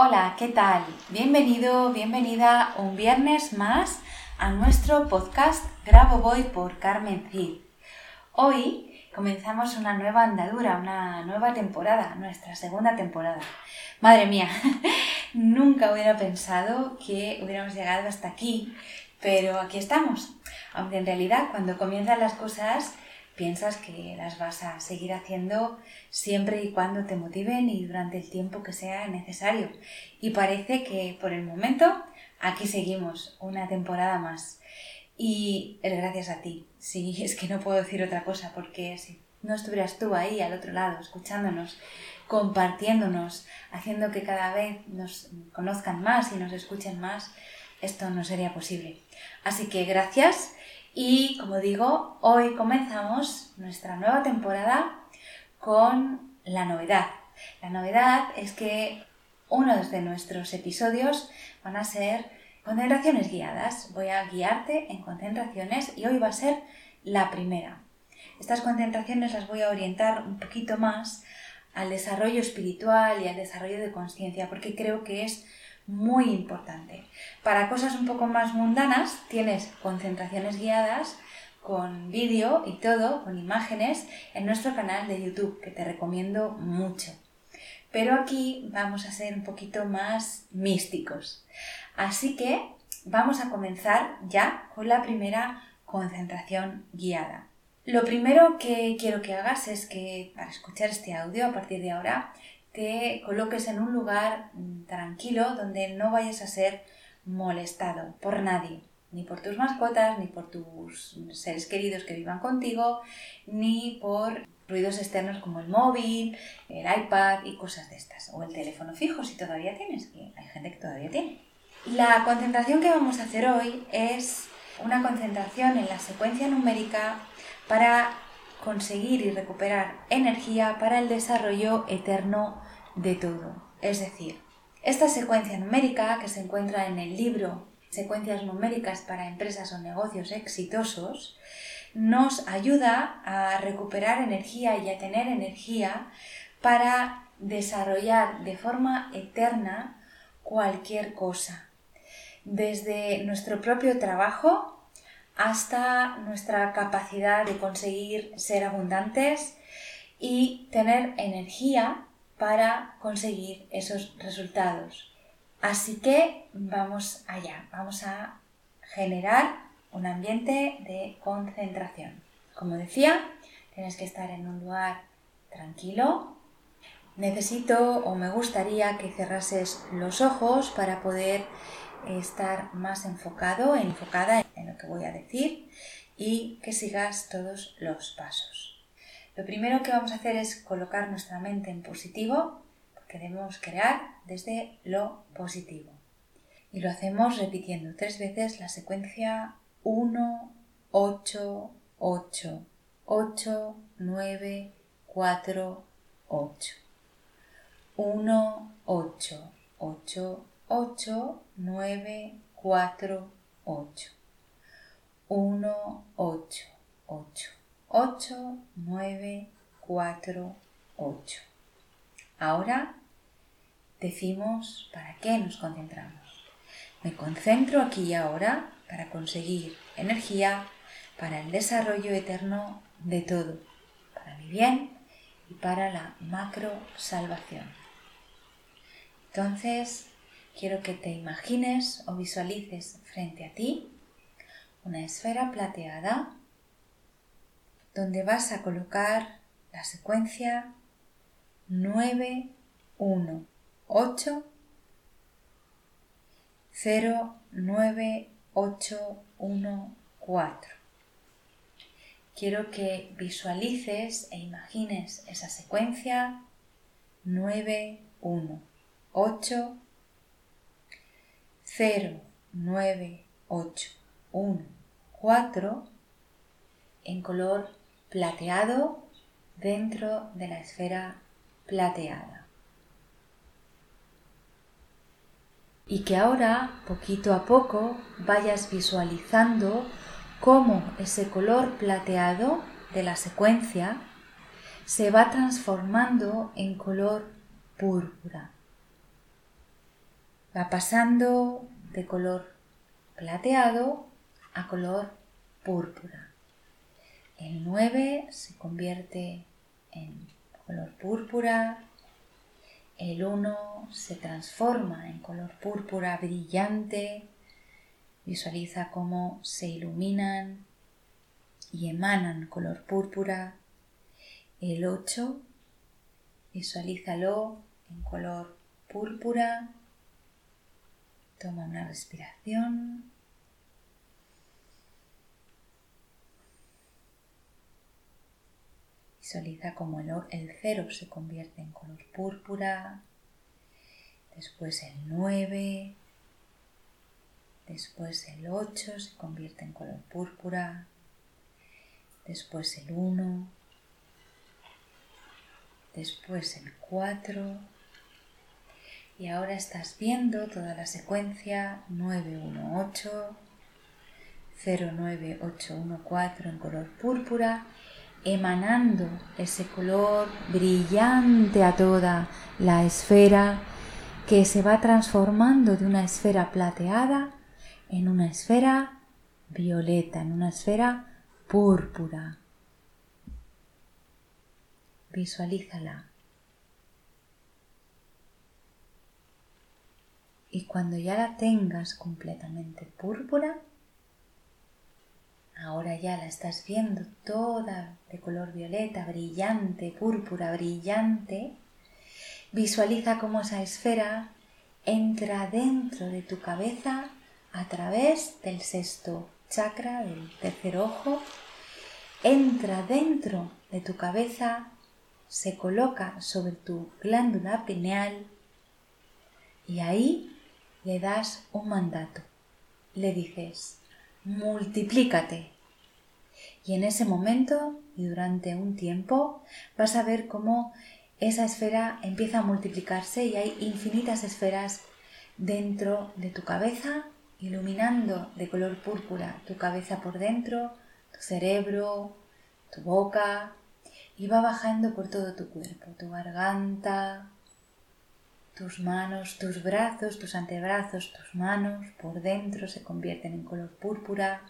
Hola, ¿qué tal? Bienvenido, bienvenida un viernes más a nuestro podcast Grabo Voy por Carmen Cid. Hoy comenzamos una nueva andadura, una nueva temporada, nuestra segunda temporada. Madre mía, nunca hubiera pensado que hubiéramos llegado hasta aquí, pero aquí estamos. Aunque en realidad cuando comienzan las cosas piensas que las vas a seguir haciendo siempre y cuando te motiven y durante el tiempo que sea necesario. Y parece que por el momento aquí seguimos una temporada más. Y es gracias a ti. Sí, es que no puedo decir otra cosa porque si no estuvieras tú ahí al otro lado, escuchándonos, compartiéndonos, haciendo que cada vez nos conozcan más y nos escuchen más, esto no sería posible. Así que gracias y como digo, hoy comenzamos nuestra nueva temporada con la novedad. La novedad es que uno de nuestros episodios van a ser concentraciones guiadas. Voy a guiarte en concentraciones y hoy va a ser la primera. Estas concentraciones las voy a orientar un poquito más al desarrollo espiritual y al desarrollo de conciencia porque creo que es muy importante. Para cosas un poco más mundanas tienes concentraciones guiadas con vídeo y todo, con imágenes, en nuestro canal de YouTube, que te recomiendo mucho. Pero aquí vamos a ser un poquito más místicos. Así que vamos a comenzar ya con la primera concentración guiada. Lo primero que quiero que hagas es que para escuchar este audio a partir de ahora te coloques en un lugar mm, tranquilo donde no vayas a ser molestado por nadie, ni por tus mascotas, ni por tus seres queridos que vivan contigo, ni por ruidos externos como el móvil, el iPad y cosas de estas, o el teléfono fijo si todavía tienes, que hay gente que todavía tiene. La concentración que vamos a hacer hoy es una concentración en la secuencia numérica para conseguir y recuperar energía para el desarrollo eterno de todo. Es decir, esta secuencia numérica que se encuentra en el libro Secuencias numéricas para empresas o negocios exitosos nos ayuda a recuperar energía y a tener energía para desarrollar de forma eterna cualquier cosa. Desde nuestro propio trabajo hasta nuestra capacidad de conseguir ser abundantes y tener energía para conseguir esos resultados. Así que vamos allá, vamos a generar un ambiente de concentración. Como decía, tienes que estar en un lugar tranquilo. Necesito o me gustaría que cerrases los ojos para poder estar más enfocado, enfocada en lo que voy a decir y que sigas todos los pasos. Lo primero que vamos a hacer es colocar nuestra mente en positivo, porque debemos crear desde lo positivo. Y lo hacemos repitiendo tres veces la secuencia 1, 8, 8, 8, 9, 4, 8. 1, 8, 8, 8, 9, 4, 8. 1, 8, 8, 8, 9, 4, 8. Ahora decimos para qué nos concentramos. Me concentro aquí y ahora para conseguir energía para el desarrollo eterno de todo, para mi bien y para la macro salvación. Entonces, quiero que te imagines o visualices frente a ti una esfera plateada donde vas a colocar la secuencia 9, 1, 8, 0, 9, 8, 1, 4. Quiero que visualices e imagines esa secuencia 9, 1, 8, 0, 9, 8, 1, 4 en color plateado dentro de la esfera plateada. Y que ahora, poquito a poco, vayas visualizando cómo ese color plateado de la secuencia se va transformando en color púrpura. Va pasando de color plateado a color púrpura. El 9 se convierte en color púrpura. El 1 se transforma en color púrpura brillante. Visualiza cómo se iluminan y emanan color púrpura. El 8 visualízalo en color púrpura. Toma una respiración. Visualiza como el, el 0 se convierte en color púrpura, después el 9, después el 8 se convierte en color púrpura, después el 1, después el 4 y ahora estás viendo toda la secuencia 918 09814 en color púrpura emanando ese color brillante a toda la esfera que se va transformando de una esfera plateada en una esfera violeta, en una esfera púrpura. Visualízala. Y cuando ya la tengas completamente púrpura, Ahora ya la estás viendo toda de color violeta, brillante, púrpura, brillante. Visualiza cómo esa esfera entra dentro de tu cabeza a través del sexto chakra, del tercer ojo. Entra dentro de tu cabeza, se coloca sobre tu glándula pineal y ahí le das un mandato. Le dices, multiplícate. Y en ese momento y durante un tiempo vas a ver cómo esa esfera empieza a multiplicarse y hay infinitas esferas dentro de tu cabeza, iluminando de color púrpura tu cabeza por dentro, tu cerebro, tu boca, y va bajando por todo tu cuerpo, tu garganta, tus manos, tus brazos, tus antebrazos, tus manos por dentro se convierten en color púrpura.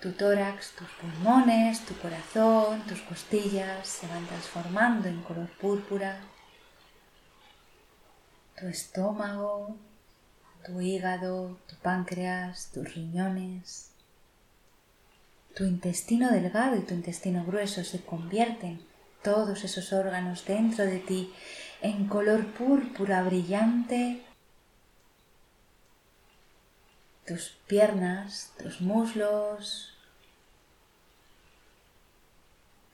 Tu tórax, tus pulmones, tu corazón, tus costillas se van transformando en color púrpura. Tu estómago, tu hígado, tu páncreas, tus riñones, tu intestino delgado y tu intestino grueso se convierten todos esos órganos dentro de ti en color púrpura brillante. Tus piernas, tus muslos,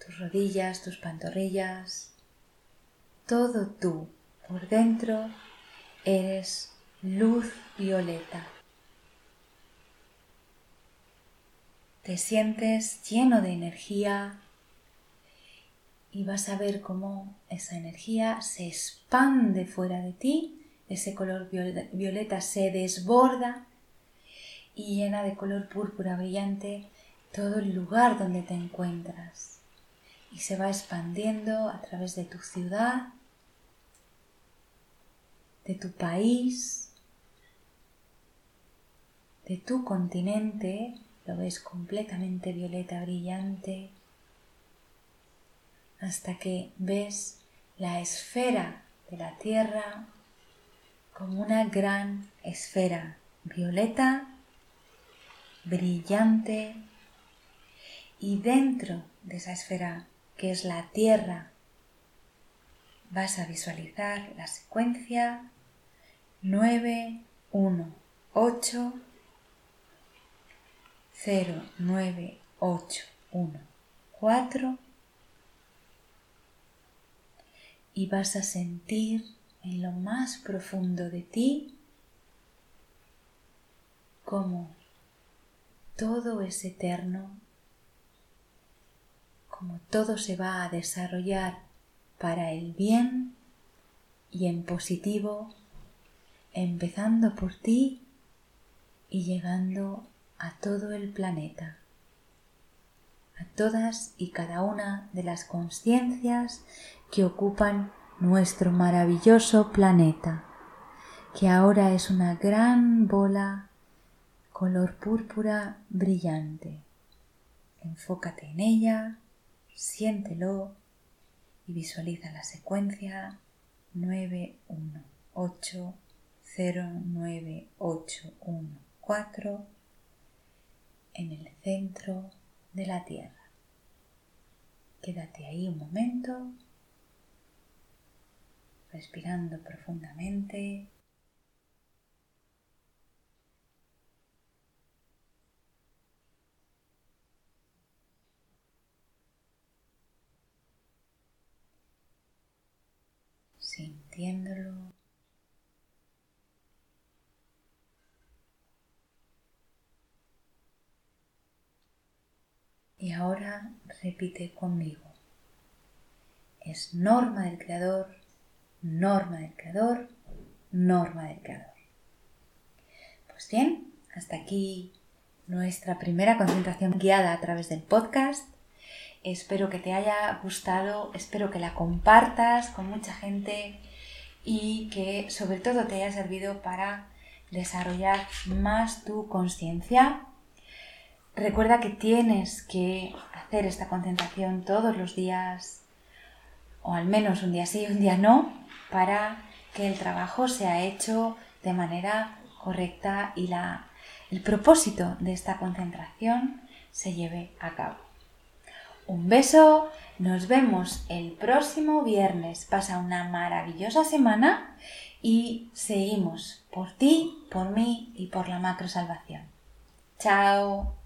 tus rodillas, tus pantorrillas, todo tú por dentro eres luz violeta. Te sientes lleno de energía, y vas a ver cómo esa energía se expande fuera de ti, ese color violeta se desborda y llena de color púrpura brillante todo el lugar donde te encuentras. Y se va expandiendo a través de tu ciudad, de tu país, de tu continente, lo ves completamente violeta brillante hasta que ves la esfera de la Tierra como una gran esfera violeta brillante y dentro de esa esfera que es la Tierra vas a visualizar la secuencia 9, 1, 8, 0, 9, 8, 1, 4 y vas a sentir en lo más profundo de ti como todo es eterno, como todo se va a desarrollar para el bien y en positivo, empezando por ti y llegando a todo el planeta, a todas y cada una de las conciencias que ocupan nuestro maravilloso planeta, que ahora es una gran bola color púrpura brillante. Enfócate en ella, siéntelo y visualiza la secuencia 918098114 en el centro de la Tierra. Quédate ahí un momento, respirando profundamente sintiéndolo. Ahora repite conmigo. Es norma del creador, norma del creador, norma del creador. Pues bien, hasta aquí nuestra primera concentración guiada a través del podcast. Espero que te haya gustado, espero que la compartas con mucha gente y que sobre todo te haya servido para desarrollar más tu conciencia. Recuerda que tienes que hacer esta concentración todos los días, o al menos un día sí y un día no, para que el trabajo sea hecho de manera correcta y la, el propósito de esta concentración se lleve a cabo. Un beso, nos vemos el próximo viernes. Pasa una maravillosa semana y seguimos por ti, por mí y por la macro salvación. Chao.